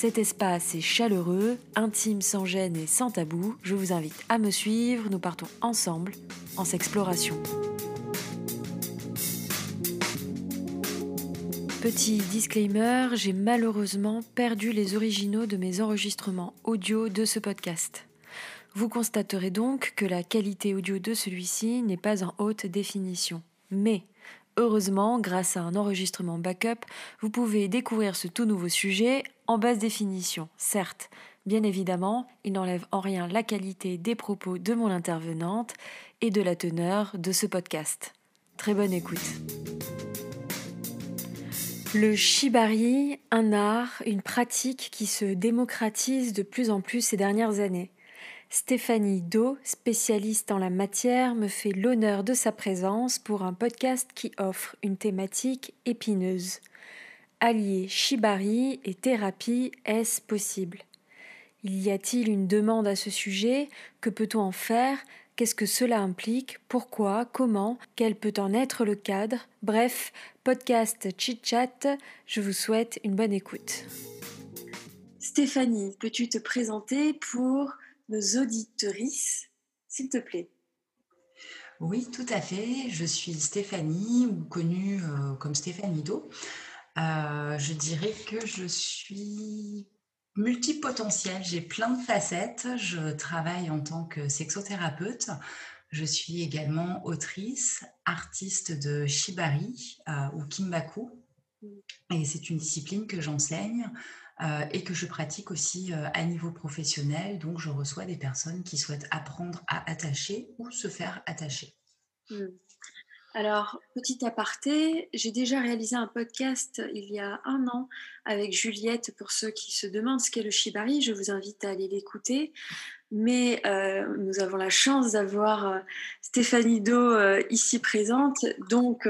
Cet espace est chaleureux, intime sans gêne et sans tabou. Je vous invite à me suivre, nous partons ensemble en s'exploration. Petit disclaimer, j'ai malheureusement perdu les originaux de mes enregistrements audio de ce podcast. Vous constaterez donc que la qualité audio de celui-ci n'est pas en haute définition. Mais Heureusement, grâce à un enregistrement backup, vous pouvez découvrir ce tout nouveau sujet en basse définition. Certes, bien évidemment, il n'enlève en rien la qualité des propos de mon intervenante et de la teneur de ce podcast. Très bonne écoute. Le shibari, un art, une pratique qui se démocratise de plus en plus ces dernières années. Stéphanie Do, spécialiste en la matière, me fait l'honneur de sa présence pour un podcast qui offre une thématique épineuse. Allier shibari et thérapie, est-ce possible? Y a-t-il une demande à ce sujet? Que peut-on en faire? Qu'est-ce que cela implique? Pourquoi? Comment? Quel peut en être le cadre? Bref, podcast chit-chat, je vous souhaite une bonne écoute. Stéphanie, peux-tu te présenter pour nos auditrices, s'il te plaît. Oui, tout à fait. Je suis Stéphanie, ou connue euh, comme Stéphanie Do. Euh, je dirais que je suis multipotentielle. J'ai plein de facettes. Je travaille en tant que sexothérapeute. Je suis également autrice, artiste de shibari euh, ou kimbaku. Mm. Et c'est une discipline que j'enseigne euh, et que je pratique aussi euh, à niveau professionnel. Donc, je reçois des personnes qui souhaitent apprendre à attacher ou se faire attacher. Hmm. Alors, petit aparté, j'ai déjà réalisé un podcast il y a un an avec Juliette. Pour ceux qui se demandent ce qu'est le shibari, je vous invite à aller l'écouter. Mais euh, nous avons la chance d'avoir Stéphanie Do ici présente. Donc,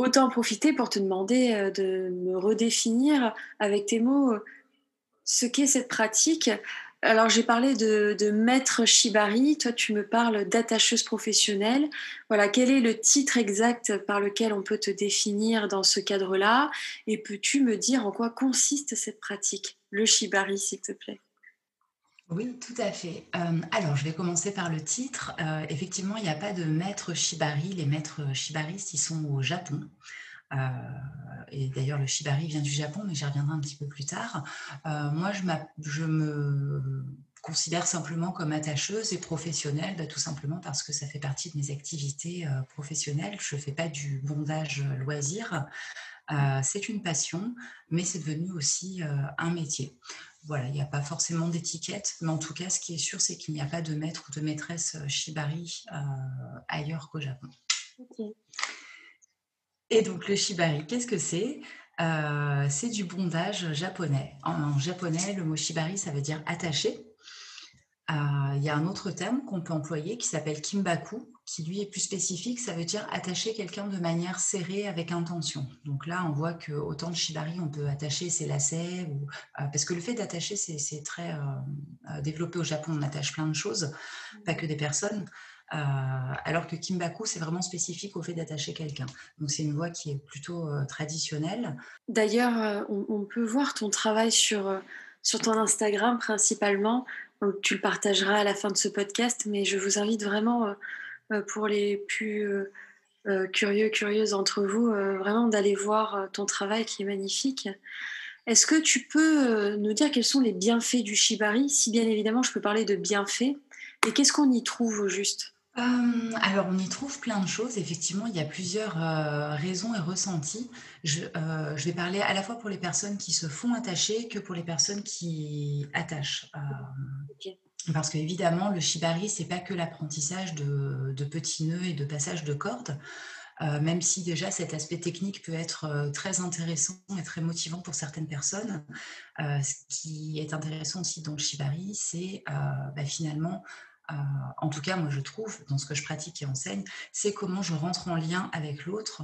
autant profiter pour te demander euh, de me redéfinir avec tes mots euh, ce qu'est cette pratique. Alors j'ai parlé de, maître shibari, toi tu me parles d'attacheuse professionnelle. Voilà, quel est le titre exact par lequel on peut te définir dans ce cadre-là? Et peux-tu me dire en quoi consiste cette pratique, le shibari s'il te plaît oui, tout à fait. Euh, alors, je vais commencer par le titre. Euh, effectivement, il n'y a pas de maître shibari. Les maîtres shibaristes, ils sont au Japon. Euh, et d'ailleurs, le shibari vient du Japon, mais j'y reviendrai un petit peu plus tard. moi, je, me considère simplement comme attacheuse et professionnelle, bah, tout simplement parce que ça fait partie de mes activités professionnelles. Je ne fais pas du bondage loisir. c'est une passion, mais c'est devenu aussi un métier voilà, il n'y a pas forcément d'étiquette, mais en tout cas, ce qui est sûr, c'est qu'il n'y a pas de maître ou de maîtresse euh, shibari euh, ailleurs qu'au Japon. Et donc, le shibari, qu'est-ce que c'est? Euh, C'est du bondage japonais. En, japonais, le mot shibari, ça veut dire attaché. Il y a un autre terme qu'on peut employer qui s'appelle kimbaku, qui lui est plus spécifique, ça veut dire attacher quelqu'un de manière serrée avec intention. Donc là, on voit que autant de shibari, on peut attacher ses lacets, euh, parce que le fait d'attacher, c'est très euh, euh, développé au Japon, on attache plein de choses, pas que des personnes. alors que Kimbaku, c'est vraiment spécifique au fait d'attacher quelqu'un. Donc c'est une voie qui est plutôt traditionnelle. D'ailleurs, on, on, peut voir ton travail sur, sur ton Instagram principalement. Tu le partageras à la fin de ce podcast, mais je vous invite vraiment pour les plus euh, euh, curieux, curieuses d'entre vous, vraiment d'aller voir ton travail qui est magnifique. Est-ce que tu peux nous dire quels sont les bienfaits du shibari? Si bien évidemment je peux parler de bienfaits, et qu'est-ce qu'on y trouve au juste? Alors, on y trouve plein de choses. Effectivement, il y a plusieurs raisons et ressentis. Je, je, vais parler à la fois pour les personnes qui se font attacher que pour les personnes qui attachent. Parce qu'évidemment, le shibari, c'est pas que l'apprentissage de, petits nœuds et de passage de cordes, euh, même si déjà cet aspect technique peut être euh, très intéressant et très motivant pour certaines personnes. Euh, ce qui est intéressant aussi dans le shibari, c'est bah, finalement en tout cas, moi je trouve, dans ce que je pratique et enseigne, c'est comment je rentre en lien avec l'autre,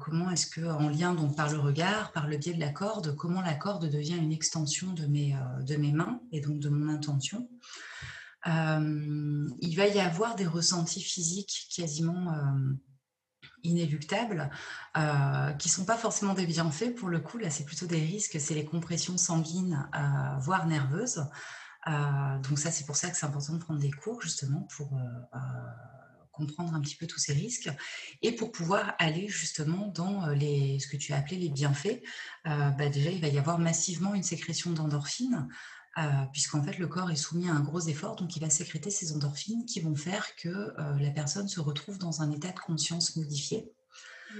comment est-ce que, en lien donc par le regard, par le biais de la corde, comment la corde devient une extension de mes, mes mains et donc de mon intention. il va y avoir des ressentis physiques quasiment inéluctables, euh, qui ne sont pas forcément des bienfaits pour le coup, là c'est plutôt des risques, c'est les compressions sanguines, euh, voire nerveuses. Euh, donc ça c'est pour ça que c'est important de prendre des cours justement pour comprendre un petit peu tous ces risques et pour pouvoir aller justement dans les, ce que tu as appelé les bienfaits. Bah déjà il va y avoir massivement une sécrétion d'endorphines. Euh, puisqu'en fait le corps est soumis à un gros effort, donc il va sécréter ces endorphines qui vont faire que euh, la personne se retrouve dans un état de conscience modifié. Mmh.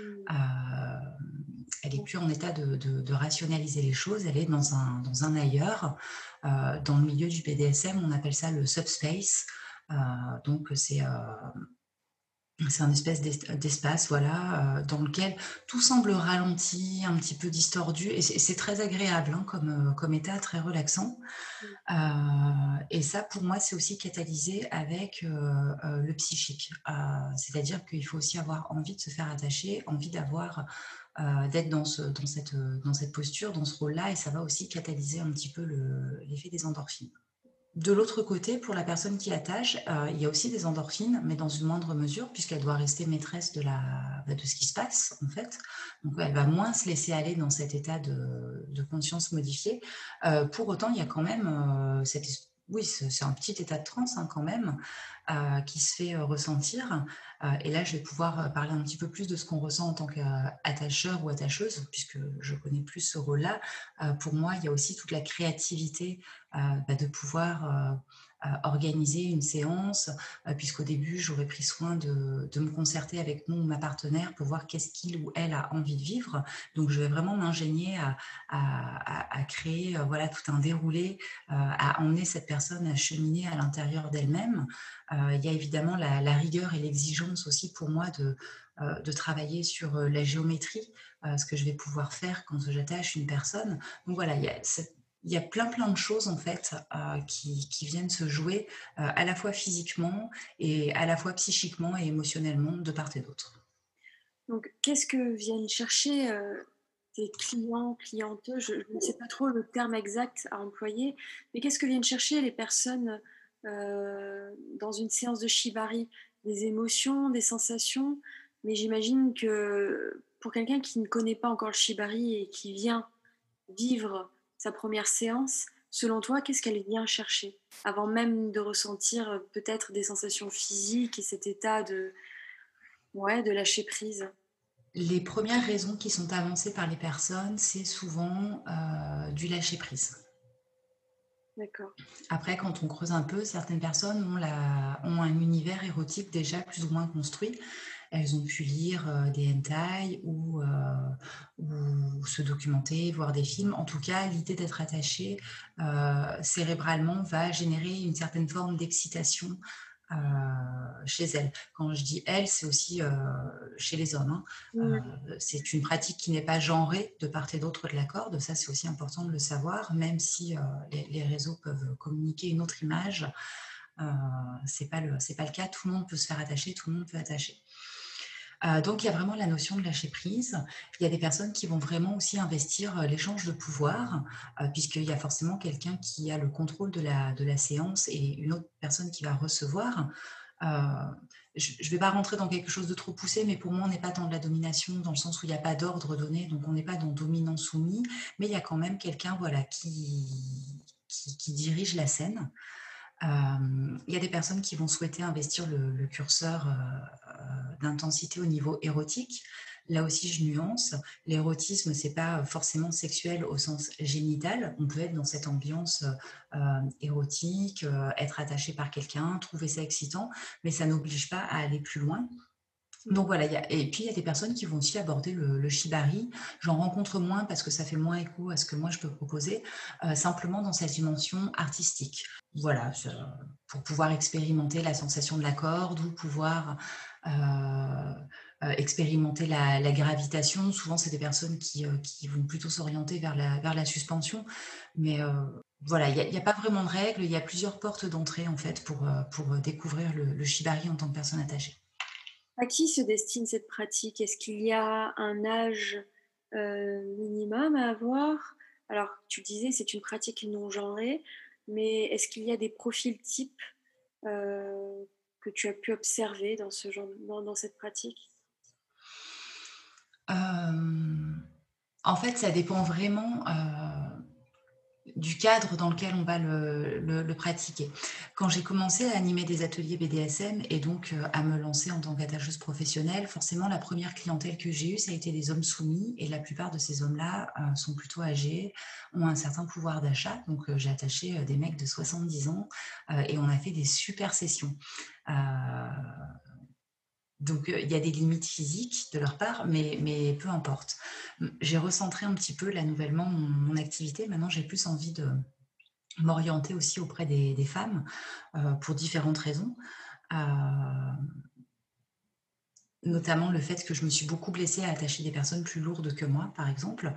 Euh, elle n'est plus en état de, rationaliser les choses, elle est dans un, dans un ailleurs. dans le milieu du BDSM, on appelle ça le subspace. donc c'est c'est un espèce d'espace voilà, euh, dans lequel tout semble ralenti, un petit peu distordu, et c'est très agréable hein, comme, euh, comme état, très relaxant. Euh, et ça, pour moi, c'est aussi catalysé avec le psychique. C'est-à-dire qu'il faut aussi avoir envie de se faire attacher, envie d'avoir d'être dans, ce, dans, cette, posture, dans ce rôle-là, et ça va aussi catalyser un petit peu l'effet des endorphines. De l'autre côté, pour la personne qui attache, euh, il y a aussi des endorphines, mais dans une moindre mesure, puisqu'elle doit rester maîtresse bah, de ce qui se passe, en fait. Donc, elle va moins se laisser aller dans cet état de, conscience modifié. Euh, pour autant, il y a quand même euh, cette oui, c'est un petit état de transe hein, quand même euh, qui se fait euh, ressentir. Euh, et là, je vais pouvoir parler un petit peu plus de ce qu'on ressent en tant qu'attacheur ou attacheuse, puisque je connais plus ce rôle-là. pour moi, il y a aussi toute la créativité bah, de pouvoir organiser une séance, euh, puisqu'au début, j'aurais pris soin de, me concerter avec mon ma partenaire pour voir qu'est-ce qu'il ou elle a envie de vivre. Donc, je vais vraiment m'ingénier à, créer euh, voilà, tout un déroulé, euh, à emmener cette personne à cheminer à l'intérieur d'elle-même. il y a évidemment la, rigueur et l'exigence aussi pour moi de, de travailler sur la géométrie, ce que je vais pouvoir faire quand j'attache une personne. Donc voilà, il y a cette il y a plein plein de choses en fait euh, qui, viennent se jouer euh, à la fois physiquement et à la fois psychiquement et émotionnellement de part et d'autre. Donc qu'est-ce que viennent chercher euh, tes clients, clientes je, ne sais pas trop le terme exact à employer, mais qu'est-ce que viennent chercher les personnes dans une séance de shibari? Des émotions, des sensations, mais j'imagine que pour quelqu'un qui ne connaît pas encore le shibari et qui vient vivre sa première séance, selon toi, qu'est-ce qu'elle vient chercher avant même de ressentir euh, peut-être des sensations physiques et cet état de, ouais, de lâcher prise? Les premières raisons qui sont avancées par les personnes, c'est souvent euh, du lâcher prise. D'accord. Après, quand on creuse un peu, certaines personnes ont, la, ont un univers érotique déjà plus ou moins construit elles ont pu lire euh, des hentai ou, euh, ou, se documenter, voir des films. En tout cas, l'idée d'être attaché euh, cérébralement va générer une certaine forme d'excitation chez elles. Quand je dis elles, c'est aussi chez les hommes. Hein. c'est une pratique qui n'est pas genrée de part et d'autre de la corde. Ça, c'est aussi important de le savoir, même si les, les, réseaux peuvent communiquer une autre image. c'est pas le c'est pas le cas. Tout le monde peut se faire attacher, tout le monde peut attacher. Euh, donc, il y a vraiment la notion de lâcher prise. Il y a des personnes qui vont vraiment aussi investir euh, l'échange de pouvoir, euh, puisqu'il y a forcément quelqu'un qui a le contrôle de la, de la séance et une autre personne qui va recevoir. je ne vais pas rentrer dans quelque chose de trop poussé, mais pour moi, on n'est pas dans de la domination, dans le sens où il n'y a pas d'ordre donné, donc on n'est pas dans dominant-soumis, mais il y a quand même quelqu'un voilà, qui, qui, dirige la scène. Il y a des personnes qui vont souhaiter investir le, curseur d'intensité au niveau érotique. Là aussi, je nuance. L'érotisme, c'est pas forcément sexuel au sens génital. On peut être dans cette ambiance euh, érotique, euh, être attaché par quelqu'un, trouver ça excitant, mais ça n'oblige pas à aller plus loin. Donc voilà, et puis il y a des personnes qui vont aussi aborder le, shibari. J'en rencontre moins parce que ça fait moins écho à ce que moi je peux proposer, euh, simplement dans cette dimension artistique. Voilà, pour pouvoir expérimenter la sensation de la corde ou pouvoir euh, euh, expérimenter la, gravitation. Souvent, c'est des personnes qui, euh, vont plutôt s'orienter vers la, suspension. Mais voilà, il n'y a, pas vraiment de règles, il y a plusieurs portes d'entrée en fait pour, pour découvrir le, le shibari en tant que personne attachée. À qui se destine cette pratique? Est-ce qu'il y a un âge minimum à avoir? Alors, tu disais, c'est une pratique non genrée, mais est-ce qu'il y a des profils types que tu as pu observer dans, cette pratique? En fait, ça dépend vraiment du cadre dans lequel on va le, pratiquer. Quand j'ai commencé à animer des ateliers BDSM et donc euh, à me lancer en tant qu'attacheuse professionnelle, forcément la première clientèle que j'ai eue, ça a été des hommes soumis et la plupart de ces hommes-là euh, sont plutôt âgés, ont un certain pouvoir d'achat. Donc euh, j'ai attaché des mecs de 70 ans et on a fait des super sessions. Donc, il y a des limites physiques de leur part, mais, mais peu importe. J'ai recentré un petit peu là nouvellement mon, activité. Maintenant, j'ai plus envie de m'orienter aussi auprès des, femmes pour différentes raisons. notamment le fait que je me suis beaucoup blessée à attacher des personnes plus lourdes que moi, par exemple.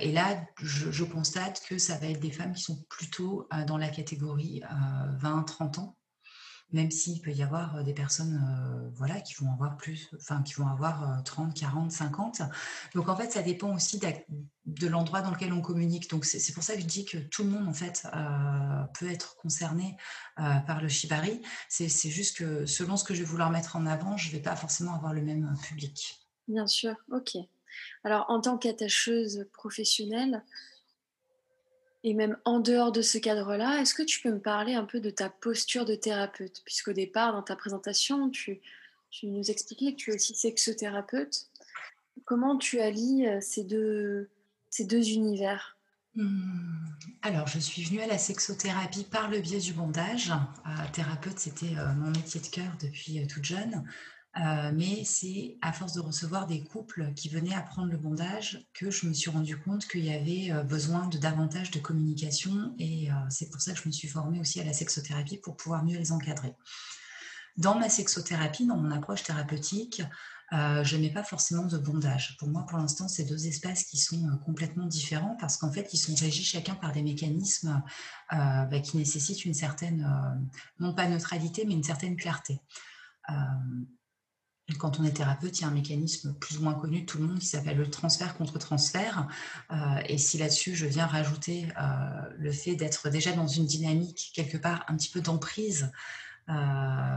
et là, je, je, constate que ça va être des femmes qui sont plutôt dans la catégorie 20-30 ans même s'il peut y avoir des personnes voilà, qui vont avoir plus, enfin qui vont avoir 30, 40, 50. Donc en fait, ça dépend aussi de l'endroit dans lequel on communique. Donc c'est pour ça que je dis que tout le monde en fait peut être concerné par le shibari. C'est juste que selon ce que je vais vouloir mettre en avant, je ne vais pas forcément avoir le même public. Bien sûr, ok. Alors en tant qu'attacheuse professionnelle, et même en dehors de ce cadre-là, est-ce que tu peux me parler un peu de ta posture de thérapeute? Puisqu'au départ, dans ta présentation, tu, nous expliquais que tu es aussi sexothérapeute. Comment tu allies euh, ces deux, ces deux univers? Mmh. alors, je suis venue à la sexothérapie par le biais du bondage. Euh, thérapeute, c'était euh, mon métier de cœur depuis toute jeune. Euh, mais c'est à force de recevoir des couples qui venaient apprendre le bondage que je me suis rendu compte qu'il y avait euh, besoin de davantage de communication et euh, c'est pour ça que je me suis formée aussi à la sexothérapie pour pouvoir mieux les encadrer. Dans ma sexothérapie, dans mon approche thérapeutique, je n'ai pas forcément de bondage. Pour moi, pour l'instant, c'est deux espaces qui sont complètement différents parce qu'en fait, ils sont régis chacun par des mécanismes bah, qui nécessitent une certaine, non pas neutralité, mais une certaine clarté quand on est thérapeute, il y a un mécanisme plus ou moins connu de tout le monde qui s'appelle le transfert contre transfert. Euh, et si là-dessus, je viens rajouter euh, le fait d'être déjà dans une dynamique, quelque part, un petit peu d'emprise, euh,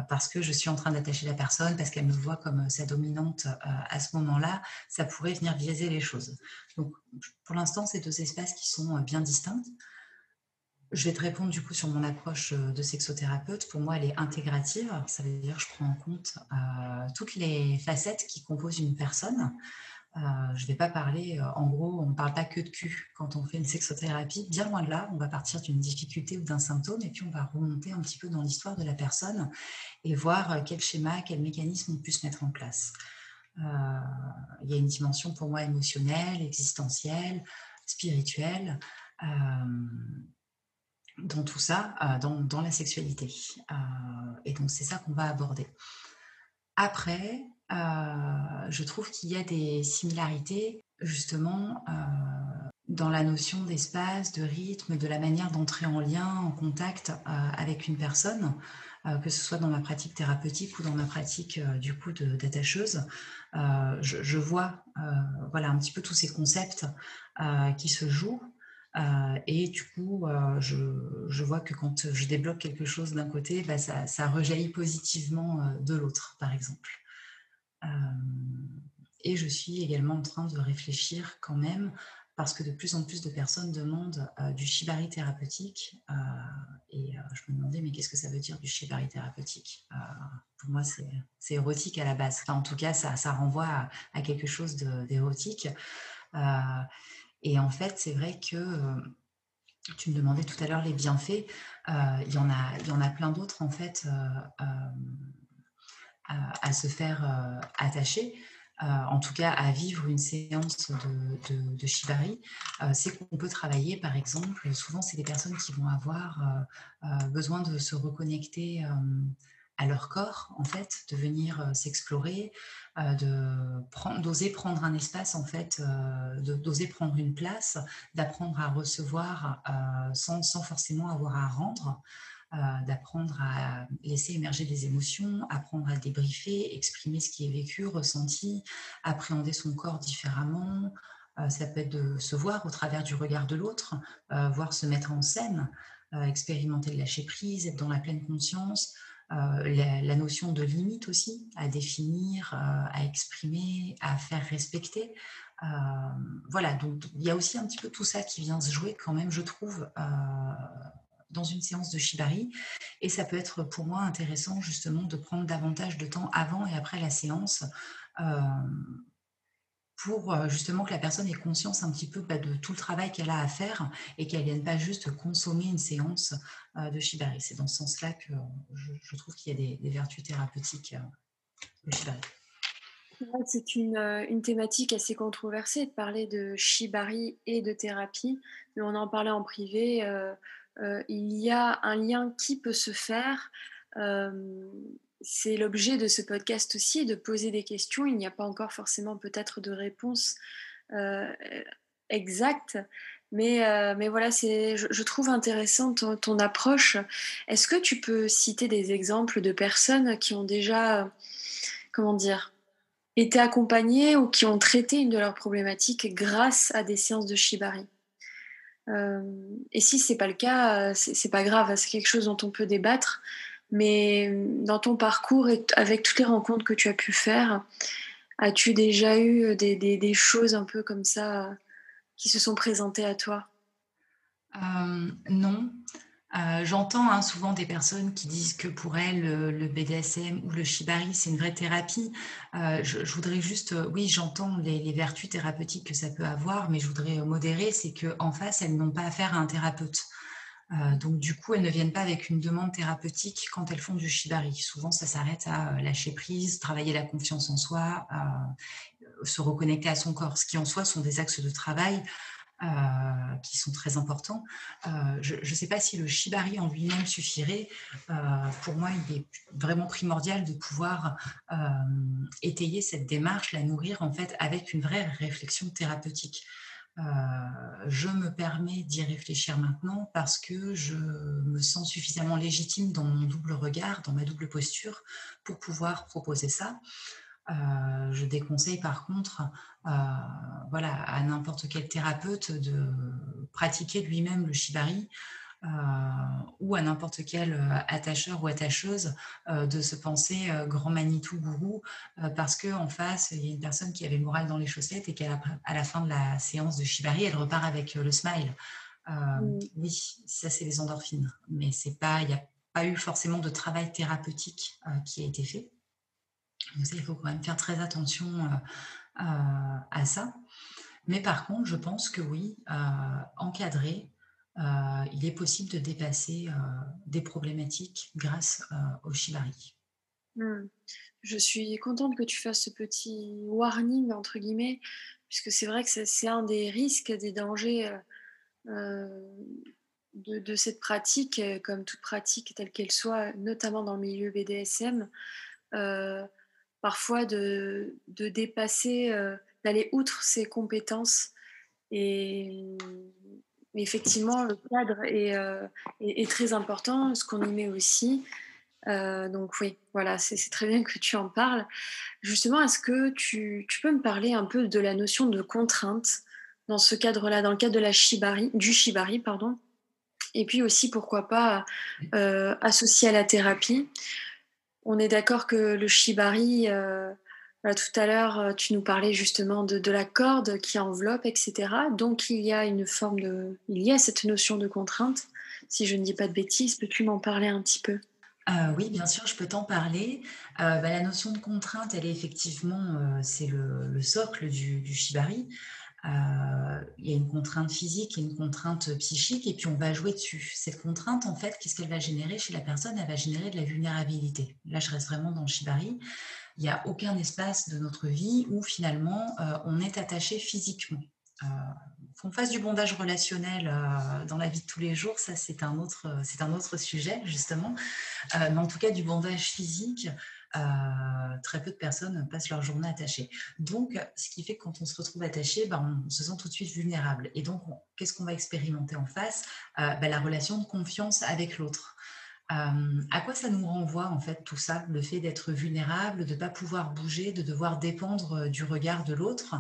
parce que je suis en train d'attacher la personne, parce qu'elle me voit comme sa dominante à ce moment-là, ça pourrait venir biaiser les choses. Donc, pour l'instant, c'est deux espaces qui sont bien distincts. Je vais te répondre du coup sur mon approche euh, de sexothérapeute. Pour moi, elle est intégrative. Ça veut dire que je prends en compte euh, toutes les facettes qui composent une personne. Euh, je ne vais pas parler, en gros, on ne parle pas que de cul quand on fait une sexothérapie. Bien loin de là, on va partir d'une difficulté ou d'un symptôme et puis on va remonter un petit peu dans l'histoire de la personne et voir quel schéma, quel mécanisme on peut se mettre en place. il y a une dimension pour moi émotionnelle, existentielle, spirituelle dans tout ça, euh, dans, la sexualité. Euh, et donc, c'est ça qu'on va aborder. Après, euh, je trouve qu'il y a des similarités, justement, dans la notion d'espace, de rythme, de la manière d'entrer en lien, en contact avec une personne, que ce soit dans ma pratique thérapeutique ou dans ma pratique, du coup, d'attacheuse. Je, je, vois, voilà, un petit peu tous ces concepts qui se jouent euh, et du coup, euh, je, vois que quand je débloque quelque chose d'un côté, bah, ça, rejaillit positivement euh, de l'autre, par exemple. et je suis également en train de réfléchir quand même, parce que de plus en plus de personnes demandent du shibari thérapeutique. et je me demandais, mais qu'est-ce que ça veut dire du shibari thérapeutique? Pour moi, c'est érotique à la base. en tout cas, ça, renvoie à quelque chose d'érotique. Et en fait, c'est vrai que euh, tu me demandais tout à l'heure les bienfaits. Euh, il, y en a, il y en a plein d'autres, en fait, euh, à, se faire attacher. en tout cas à vivre une séance de, de, shibari, c'est qu'on peut travailler, par exemple, souvent c'est des personnes qui vont avoir besoin de se reconnecter à leur corps, en fait, de venir s'explorer, de d'oser prendre un espace, en fait, d'oser prendre une place, d'apprendre à recevoir sans, sans, forcément avoir à rendre. d'apprendre à laisser émerger des émotions, apprendre à débriefer, exprimer ce qui est vécu, ressenti, appréhender son corps différemment, ça peut être de se voir au travers du regard de l'autre, voir se mettre en scène, expérimenter le lâcher prise, être dans la pleine conscience, la, notion de limite aussi, à définir, à exprimer, à faire respecter. voilà, donc il y a aussi un petit peu tout ça qui vient se jouer quand même, je trouve, dans une séance de Shibari. Et ça peut être pour moi intéressant justement de prendre davantage de temps avant et après la séance pour euh, justement que la personne ait conscience un petit peu bah, de tout le travail qu'elle a à faire et qu'elle ne vienne pas juste consommer une séance euh, de Shibari. C'est dans ce sens-là que je, trouve qu'il y a des, vertus thérapeutiques euh, de Shibari. C'est une, thématique assez controversée de parler de Shibari et de thérapie. Mais on en parlait en privé. il y a un lien qui peut se faire c'est l'objet de ce podcast aussi, de poser des questions. Il n'y a pas encore forcément peut-être de réponse euh, exacte, mais, euh, mais voilà, c'est, je, trouve intéressant ton, approche. Est-ce que tu peux citer des exemples de personnes qui ont déjà, comment dire, été accompagnées ou qui ont traité une de leurs problématiques grâce à des séances de Shibari? Euh, et si c'est pas le cas, c'est pas grave, c'est quelque chose dont on peut débattre. Mais euh, dans ton parcours et avec toutes les rencontres que tu as pu faire, as-tu déjà eu des, choses un peu comme ça euh, qui se sont présentées à toi? Euh, Non. J'entends hein, souvent des personnes qui disent que pour elles, le, BDSM ou le shibari, c'est une vraie thérapie. je, voudrais juste, oui, j'entends les, les, vertus thérapeutiques que ça peut avoir, mais je voudrais modérer, c'est qu'en face, elles n'ont pas affaire à un thérapeute. Euh, donc du coup, elles ne viennent pas avec une demande thérapeutique quand elles font du shibari. Souvent, ça s'arrête à euh, lâcher prise, travailler la confiance en soi, euh, se reconnecter à son corps, ce qui en soi sont des axes de travail qui sont très importants. je ne sais pas si le shibari en lui-même suffirait. pour moi, il est vraiment primordial de pouvoir étayer cette démarche, la nourrir en fait avec une vraie réflexion thérapeutique. Je me permets d'y réfléchir maintenant parce que je me sens suffisamment légitime dans mon double regard, dans ma double posture, pour pouvoir proposer ça. Euh, je déconseille par contre euh, voilà, à n'importe quel thérapeute de pratiquer lui-même le shibari euh, ou à n'importe quel euh, attacheur ou attacheuse euh, de se penser grand Manitou gourou parce qu'en face, il y a une personne qui avait le moral dans les chaussettes et qu'à la, fin de la séance de Shibari, elle repart avec le smile. Oui, ça c'est les endorphines, mais c'est pas, il n'y a pas eu forcément de travail thérapeutique qui a été fait. Donc il faut quand même faire très attention à ça. Mais par contre, je pense que oui, encadrer, euh, il est possible de dépasser euh, des problématiques grâce euh, au shibari. Hmm. Je suis contente que tu fasses ce petit warning, entre guillemets, puisque c'est vrai que c'est un des risques, des dangers de, cette pratique, comme toute pratique telle qu'elle soit, notamment dans le milieu BDSM, parfois de, de dépasser, d'aller outre ses compétences et effectivement, le cadre euh, est, très important, ce qu'on y met aussi. Euh, donc oui, voilà, c'est très bien que tu en parles. Justement, est-ce que tu, peux me parler un peu de la notion de contrainte dans ce cadre-là, dans le cadre de la shibari, du shibari, pardon, et puis aussi pourquoi pas euh, associé à la thérapie? On est d'accord que le shibari tout à l'heure, euh, tu nous parlais justement de, la corde qui enveloppe, etc. Donc il y a une forme de, il y a cette notion de contrainte. Si je ne dis pas de bêtises, peux-tu m'en parler un petit peu? Euh, oui, bien sûr, je peux t'en parler. Euh, bah, la notion de contrainte, elle est effectivement, c'est le, socle du, shibari. il y a une contrainte physique et une contrainte psychique, et puis on va jouer dessus. Cette contrainte, en fait, qu'est-ce qu'elle va générer chez la personne? Elle va générer de la vulnérabilité. Là, je reste vraiment dans le shibari il n'y a aucun espace de notre vie où finalement euh, on est attaché physiquement. Euh, qu'on fasse du bondage relationnel dans la vie de tous les jours, ça c'est un autre, un autre sujet justement. mais en tout cas, du bondage physique, très peu de personnes passent leur journée attachées. Donc, ce qui fait que quand on se retrouve attaché, ben, on se sent tout de suite vulnérable. Et donc, qu'est-ce qu'on va expérimenter en face? Ben, La relation de confiance avec l'autre. À quoi ça nous renvoie en fait tout ça? Le fait d'être vulnérable, de ne pas pouvoir bouger, de devoir dépendre du regard de l'autre,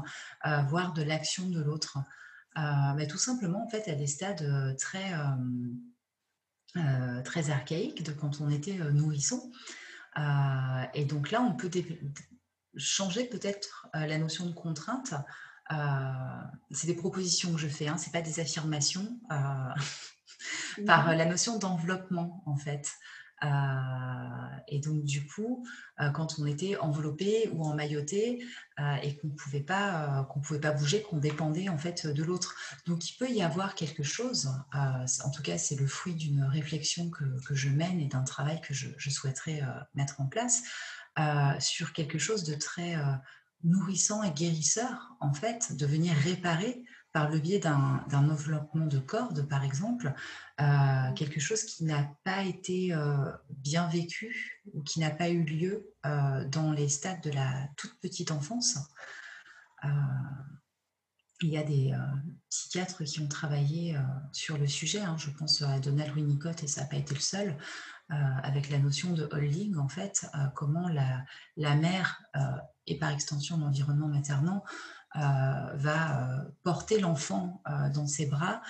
voire de l'action de l'autre. Ben, tout simplement en fait à des stades très, très archaïques de quand on était nourrisson. Euh, et donc là, on peut changer peut-être euh, la notion de contrainte. Euh, c'est des propositions que je fais, hein, ce n'est pas des affirmations, par la notion d'enveloppement en fait. Euh, et donc, du coup, euh, quand on était enveloppé ou emmailloté euh, et qu'on ne pouvait pas, pouvait pas bouger, qu'on dépendait en fait de l'autre. Donc, il peut y avoir quelque chose. en tout cas, c'est le fruit d'une réflexion que, que, je mène et d'un travail que je souhaiterais mettre en place sur quelque chose de très nourrissant et guérisseur, en fait, de venir réparer par le biais d'un enveloppement de corde, par exemple, euh, quelque chose qui n'a pas été euh, bien vécu ou qui n'a pas eu lieu euh, dans les stades de la toute petite enfance. il y a des psychiatres qui ont travaillé sur le sujet. Hein. je pense à Donald Winnicott et ça n'a pas été le seul. avec la notion de holding, en fait, comment la, la mère et par extension l'environnement maternant va euh, porter l'enfant euh, dans ses bras,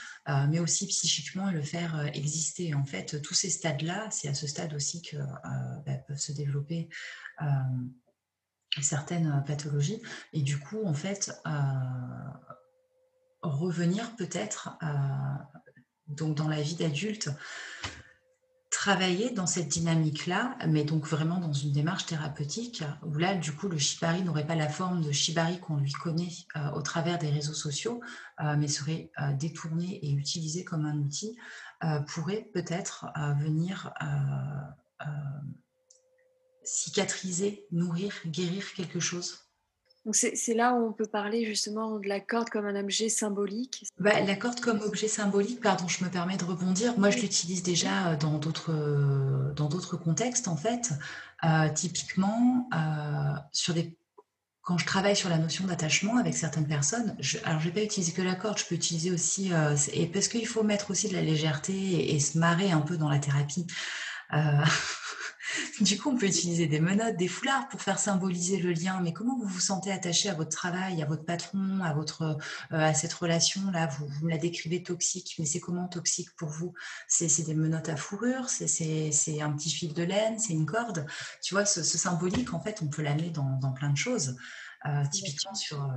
mais aussi psychiquement le faire exister. En fait, tous ces stades-là, c'est à ce stade aussi que bah, peuvent se développer certaines pathologies. Et du coup, en fait, revenir peut-être dans la vie d'adulte travailler dans cette dynamique-là, mais donc vraiment dans une démarche thérapeutique, où là, du coup, le shibari n'aurait pas la forme de shibari qu'on lui connaît euh, au travers des réseaux sociaux, euh, mais serait euh, détourné et utilisé comme un outil, pourrait peut-être venir cicatriser, nourrir, guérir quelque chose c'est là où on peut parler justement de la corde comme un objet symbolique. Bah, la corde comme objet symbolique, pardon, je me permets de rebondir. Moi, je l'utilise déjà euh, dans d'autres euh, dans d'autres contextes en fait. Euh, typiquement, sur des quand je travaille sur la notion d'attachement avec certaines personnes, je, alors je vais pas utiliser que la corde, je peux utiliser aussi, et parce qu'il faut mettre aussi de la légèreté et, et, se marrer un peu dans la thérapie. Du coup, on peut utiliser des menottes, des foulards pour faire symboliser le lien. Mais comment vous vous sentez attaché à votre travail, à votre patron, à, votre, euh, à cette relation-là vous, vous, la décrivez toxique, mais c'est comment toxique pour vous? C'est des menottes à fourrure, c'est un petit fil de laine, c'est une corde. Tu vois, ce, symbolique, en fait, on peut l'amener dans, dans, plein de choses. Euh, typiquement sur... Euh,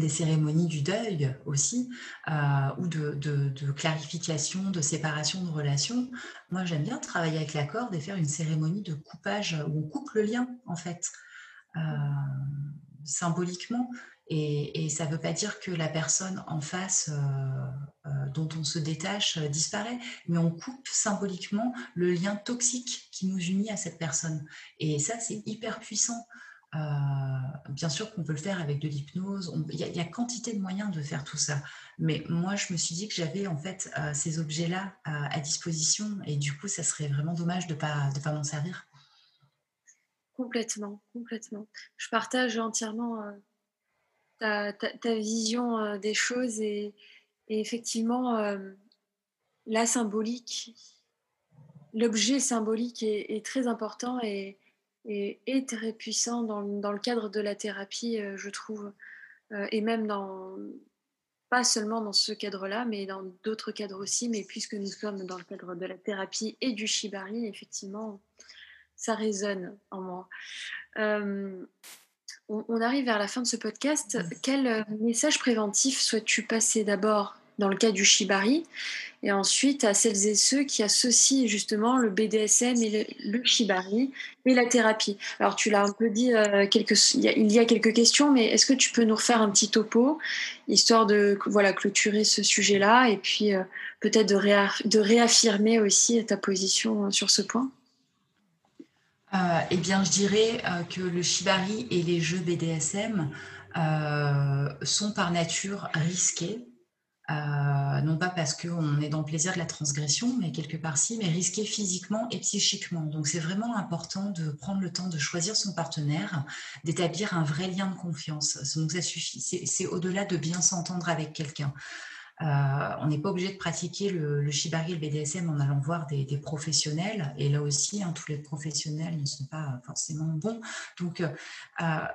des cérémonies du deuil aussi, euh, ou de, clarification, de séparation de relations. Moi, j'aime bien travailler avec la corde et faire une cérémonie de coupage où on coupe le lien, en fait, euh, symboliquement. Et, ça ne veut pas dire que la personne en face euh, dont on se détache disparaît, mais on coupe symboliquement le lien toxique qui nous unit à cette personne. Et ça, c'est hyper puissant. Euh, bien sûr qu'on peut le faire avec de l'hypnose. Il y, a quantité de moyens de faire tout ça. Mais moi, je me suis dit que j'avais en fait euh, ces objets-là à disposition et du coup, ça serait vraiment dommage de ne pas, de pas m'en servir. Complètement, complètement. Je partage entièrement euh, ta, vision des choses et, effectivement, la symbolique, l'objet symbolique est, est, très important et, est, très puissant dans, dans, le cadre de la thérapie, euh, je trouve, euh, et même dans, pas seulement dans ce cadre-là, mais dans d'autres cadres aussi, mais puisque nous sommes dans le cadre de la thérapie et du shibari, effectivement, ça résonne en moi. Euh, on, on, arrive vers la fin de ce podcast. Quel message préventif souhaites-tu passer d'abord? Dans le cas du shibari, et ensuite à celles et ceux qui associent justement le BDSM et le, shibari et la thérapie. Alors tu l'as un peu dit, euh, il, y a, quelques questions, mais est-ce que tu peux nous refaire un petit topo, histoire de voilà, clôturer ce sujet-là, et puis euh, peut-être de, réaffirmer aussi ta position sur ce point? Euh, Eh bien, je dirais que le shibari et les jeux BDSM sont par nature risqués Euh, non pas parce qu'on est dans le plaisir de la transgression, mais quelque part si, mais risqué physiquement et psychiquement. Donc c'est vraiment important de prendre le temps de choisir son partenaire, d'établir un vrai lien de confiance. Donc ça suffit, c'est au-delà de bien s'entendre avec quelqu'un. Euh, on n'est pas obligé de pratiquer le, shibari et le BDSM en allant voir des, professionnels. Et là aussi, hein, tous les professionnels ne sont pas forcément bons. Donc, euh,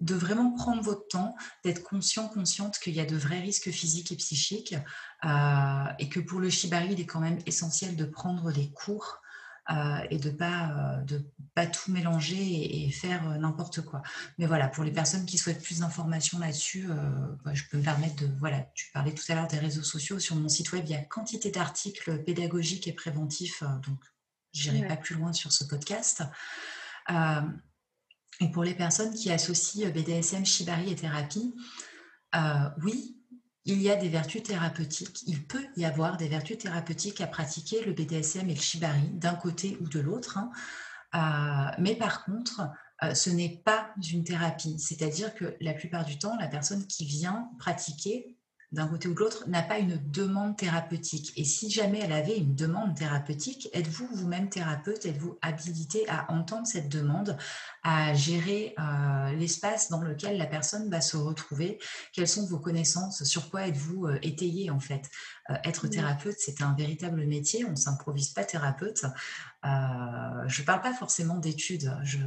de vraiment prendre votre temps, d'être conscient, consciente qu'il y a de vrais risques physiques et psychiques euh, et que pour le shibari, il est quand même essentiel de prendre des cours euh, et de pas euh, de pas tout mélanger et, faire n'importe quoi. Mais voilà, pour les personnes qui souhaitent plus d'informations là-dessus, bah, je peux me permettre de voilà. Tu parlais tout à l'heure des réseaux sociaux sur mon site web, il y a quantité d'articles pédagogiques et préventifs, donc j'irai pas plus loin sur ce podcast. Et pour les personnes qui associent BDSM, Shibari et thérapie, euh, oui, il y a des vertus thérapeutiques. Il peut y avoir des vertus thérapeutiques à pratiquer le BDSM et le Shibari d'un côté ou de l'autre. Hein. Euh, mais par contre, euh, ce n'est pas une thérapie. C'est-à-dire que la plupart du temps, la personne qui vient pratiquer d'un côté ou de l'autre, n'a pas une demande thérapeutique. Et si jamais elle avait une demande thérapeutique, êtes-vous vous-même thérapeute? Êtes-vous habilité à entendre cette demande, à gérer euh, l'espace dans lequel la personne va se retrouver? Quelles sont vos connaissances? Sur quoi êtes-vous euh, étayé en fait? Euh, Être thérapeute, c'est un véritable métier. On ne s'improvise pas thérapeute. je ne parle pas forcément d'études. Je,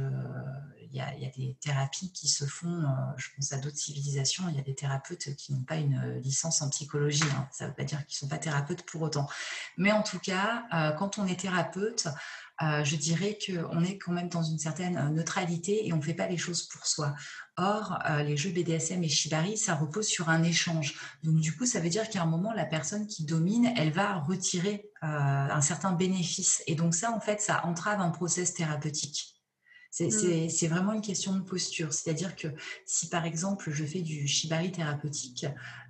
il y, a, des thérapies qui se font, euh, je pense à d'autres civilisations, il y a des thérapeutes qui n'ont pas une euh, licence en psychologie. Hein. Ça ne veut pas dire qu'ils ne sont pas thérapeutes pour autant. Mais en tout cas, euh, quand on est thérapeute, je dirais qu'on est quand même dans une certaine neutralité et on ne fait pas les choses pour soi. Or, les jeux BDSM et Shibari, ça repose sur un échange. Donc, du coup, ça veut dire qu'à un moment, la personne qui domine, elle va retirer un certain bénéfice. Et donc, ça, en fait, ça entrave un process thérapeutique. Mmh. C'est vraiment une question de posture. C'est-à-dire que si par exemple je fais du shibari thérapeutique,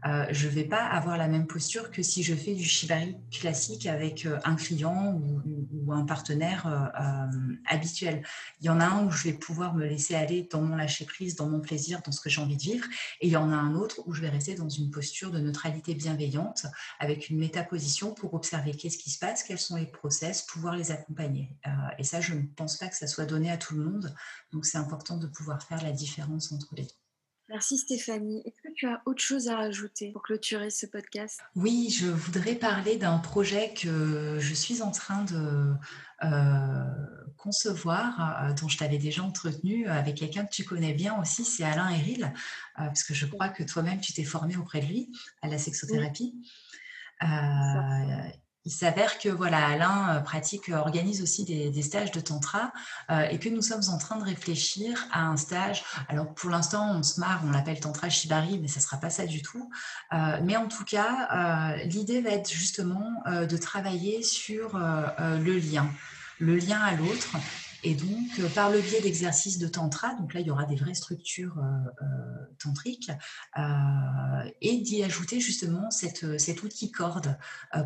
euh, je ne vais pas avoir la même posture que si je fais du shibari classique avec euh, un client ou, un partenaire euh, habituel. Il y en a un où je vais pouvoir me laisser aller dans mon lâcher-prise, dans mon plaisir, dans ce que j'ai envie de vivre. Et il y en a un autre où je vais rester dans une posture de neutralité bienveillante avec une métaposition pour observer qu'est-ce qui se passe, quels sont les process, pouvoir les accompagner. et ça, je ne pense pas que ça soit donné à tout le monde. Donc c'est important de pouvoir faire la différence entre les deux. Merci Stéphanie. Est-ce que tu as autre chose à rajouter pour clôturer ce podcast? Oui, je voudrais parler d'un projet que je suis en train de euh, concevoir, euh, dont je t'avais déjà entretenu avec quelqu'un que tu connais bien aussi, c'est Alain Eril, euh, parce que je crois que toi-même tu t'es formé auprès de lui à la sexothérapie. Il s'avère que voilà, Alain euh, pratique, euh, organise aussi des, stages de tantra euh, et que nous sommes en train de réfléchir à un stage. Alors pour l'instant, on se marre, on l'appelle tantra shibari, mais ça sera pas ça du tout. mais en tout cas, l'idée va être justement de travailler sur le lien, le lien à l'autre et donc, euh, par le biais d'exercices de tantra, donc là, il y aura des vraies structures euh, euh, tantriques, et d'y ajouter justement cette, cet outil corde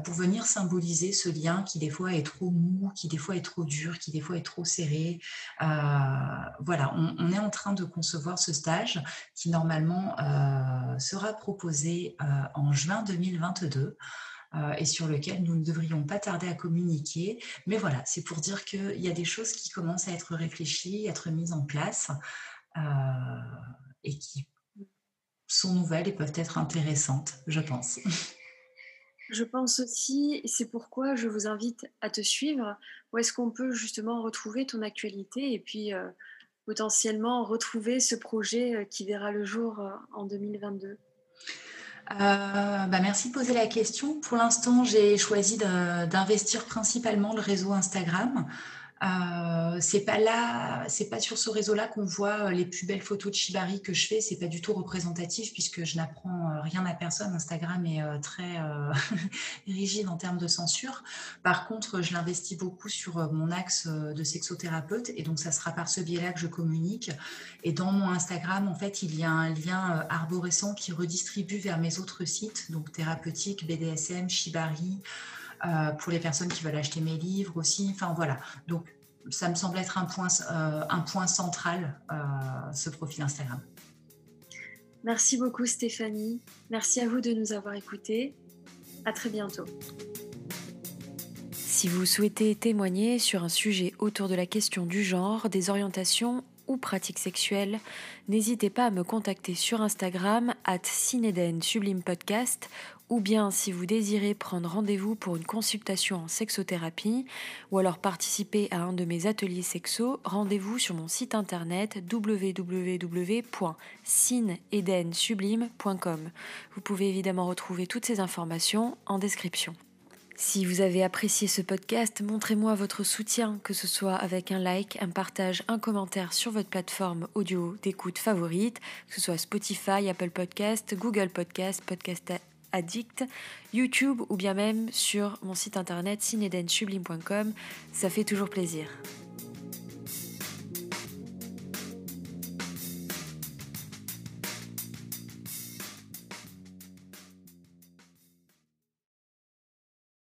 pour venir symboliser ce lien qui des fois est trop mou, qui des fois est trop dur, qui des fois est trop serré. voilà, on, on, est en train de concevoir ce stage qui normalement sera proposé en juin 2022. Euh, et sur lequel nous ne devrions pas tarder à communiquer. Mais voilà, c'est pour dire qu'il y a des choses qui commencent à être réfléchies, à être mises en place euh, et qui sont nouvelles et peuvent être intéressantes, je pense. Je pense aussi, c'est pourquoi je vous invite à te suivre, où est-ce qu'on peut justement retrouver ton actualité et puis euh, potentiellement retrouver ce projet qui verra le jour en 2022 euh, bah, merci de poser la question. Pour l'instant, j'ai choisi d'investir principalement le réseau Instagram. Euh, c'est pas là, c'est pas sur ce réseau-là qu'on voit euh, les plus belles photos de Shibari que je fais. C'est pas du tout représentatif puisque je n'apprends euh, rien à personne. Instagram est très rigide en termes de censure. Par contre, je l'investis beaucoup sur mon axe de sexothérapeute et donc ça sera par ce biais-là que je communique. Et dans mon Instagram, en fait, il y a un lien arborescent qui redistribue vers mes autres sites, donc thérapeutique, BDSM, Shibari. Euh, pour les personnes qui veulent acheter mes livres aussi. Enfin voilà. Donc ça me semble être un point, euh, un point central, euh, ce profil Instagram. Merci beaucoup Stéphanie. Merci à vous de nous avoir écoutés. À très bientôt. Si vous souhaitez témoigner sur un sujet autour de la question du genre, des orientations ou pratiques sexuelles, n'hésitez pas à me contacter sur Instagram at Sublime Podcast ou bien si vous désirez prendre rendez-vous pour une consultation en sexothérapie ou alors participer à un de mes ateliers sexo, rendez-vous sur mon site internet www.sinedensublime.com. Vous pouvez évidemment retrouver toutes ces informations en description. Si vous avez apprécié ce podcast, montrez-moi votre soutien, que ce soit avec un like, un partage, un commentaire sur votre plateforme audio d'écoute favorite, que ce soit Spotify, Apple Podcast, Google Podcast, Podcast Addict, YouTube ou bien même sur mon site internet cinedensublime.com. Ça fait toujours plaisir.